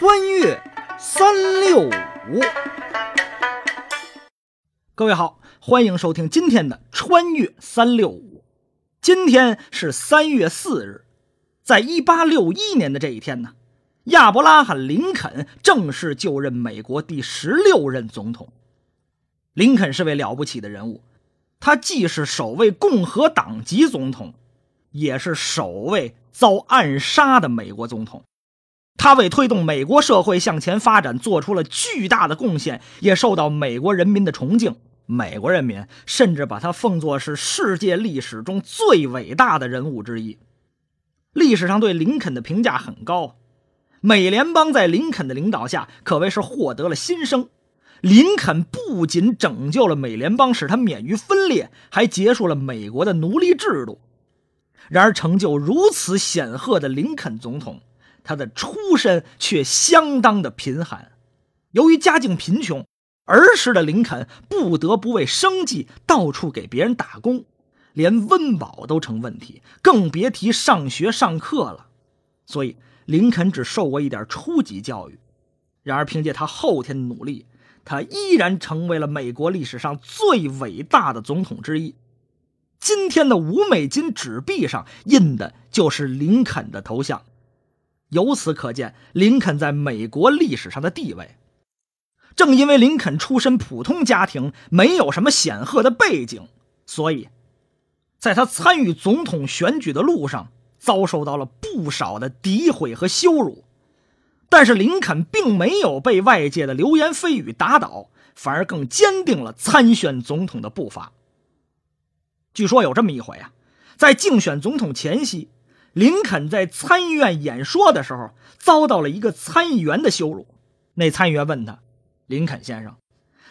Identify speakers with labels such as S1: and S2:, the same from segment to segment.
S1: 穿越三六五，各位好，欢迎收听今天的穿越三六五。今天是三月四日，在一八六一年的这一天呢，亚伯拉罕·林肯正式就任美国第十六任总统。林肯是位了不起的人物，他既是首位共和党籍总统，也是首位遭暗杀的美国总统。他为推动美国社会向前发展做出了巨大的贡献，也受到美国人民的崇敬。美国人民甚至把他奉作是世界历史中最伟大的人物之一。历史上对林肯的评价很高，美联邦在林肯的领导下可谓是获得了新生。林肯不仅拯救了美联邦，使它免于分裂，还结束了美国的奴隶制度。然而，成就如此显赫的林肯总统。他的出身却相当的贫寒，由于家境贫穷，儿时的林肯不得不为生计到处给别人打工，连温饱都成问题，更别提上学上课了。所以，林肯只受过一点初级教育。然而，凭借他后天的努力，他依然成为了美国历史上最伟大的总统之一。今天的五美金纸币上印的就是林肯的头像。由此可见，林肯在美国历史上的地位。正因为林肯出身普通家庭，没有什么显赫的背景，所以，在他参与总统选举的路上，遭受到了不少的诋毁和羞辱。但是，林肯并没有被外界的流言蜚语打倒，反而更坚定了参选总统的步伐。据说有这么一回啊，在竞选总统前夕。林肯在参议院演说的时候，遭到了一个参议员的羞辱。那参议员问他：“林肯先生，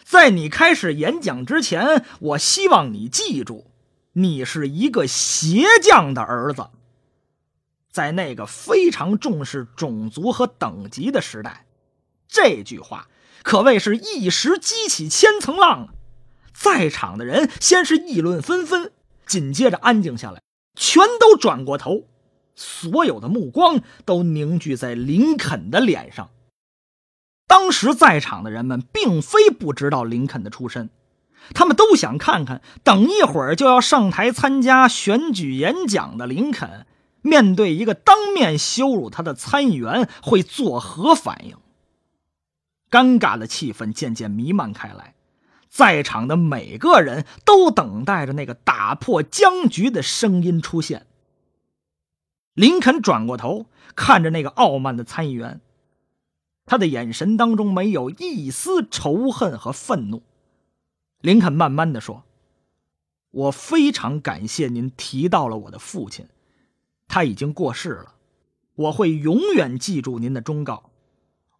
S1: 在你开始演讲之前，我希望你记住，你是一个鞋匠的儿子。”在那个非常重视种族和等级的时代，这句话可谓是一时激起千层浪。在场的人先是议论纷纷，紧接着安静下来，全都转过头。所有的目光都凝聚在林肯的脸上。当时在场的人们并非不知道林肯的出身，他们都想看看等一会儿就要上台参加选举演讲的林肯，面对一个当面羞辱他的参议员会作何反应。尴尬的气氛渐渐弥漫开来，在场的每个人都等待着那个打破僵局的声音出现。林肯转过头，看着那个傲慢的参议员，他的眼神当中没有一丝仇恨和愤怒。林肯慢慢的说：“我非常感谢您提到了我的父亲，他已经过世了，我会永远记住您的忠告。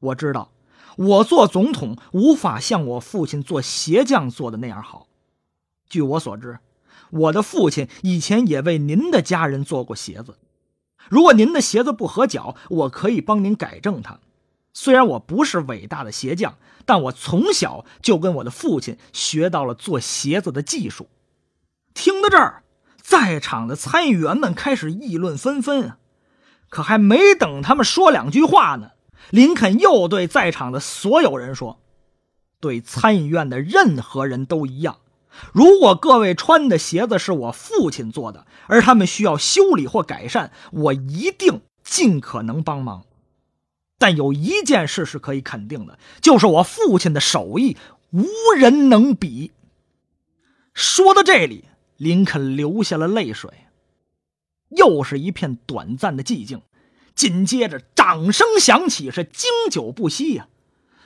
S1: 我知道，我做总统无法像我父亲做鞋匠做的那样好。据我所知，我的父亲以前也为您的家人做过鞋子。”如果您的鞋子不合脚，我可以帮您改正它。虽然我不是伟大的鞋匠，但我从小就跟我的父亲学到了做鞋子的技术。听到这儿，在场的参议员们开始议论纷纷。可还没等他们说两句话呢，林肯又对在场的所有人说：“对参议院的任何人都一样。”如果各位穿的鞋子是我父亲做的，而他们需要修理或改善，我一定尽可能帮忙。但有一件事是可以肯定的，就是我父亲的手艺无人能比。说到这里，林肯流下了泪水。又是一片短暂的寂静，紧接着掌声响起，是经久不息呀。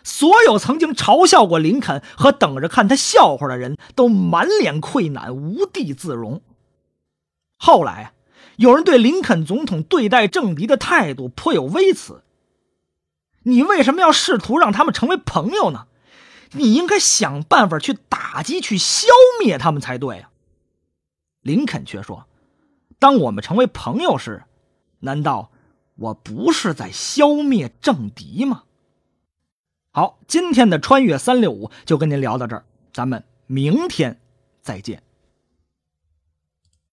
S1: 所有曾经嘲笑过林肯和等着看他笑话的人都满脸愧赧，无地自容。后来啊，有人对林肯总统对待政敌的态度颇有微词：“你为什么要试图让他们成为朋友呢？你应该想办法去打击、去消灭他们才对啊。”林肯却说：“当我们成为朋友时，难道我不是在消灭政敌吗？”好，今天的穿越三六五就跟您聊到这儿，咱们明天再见。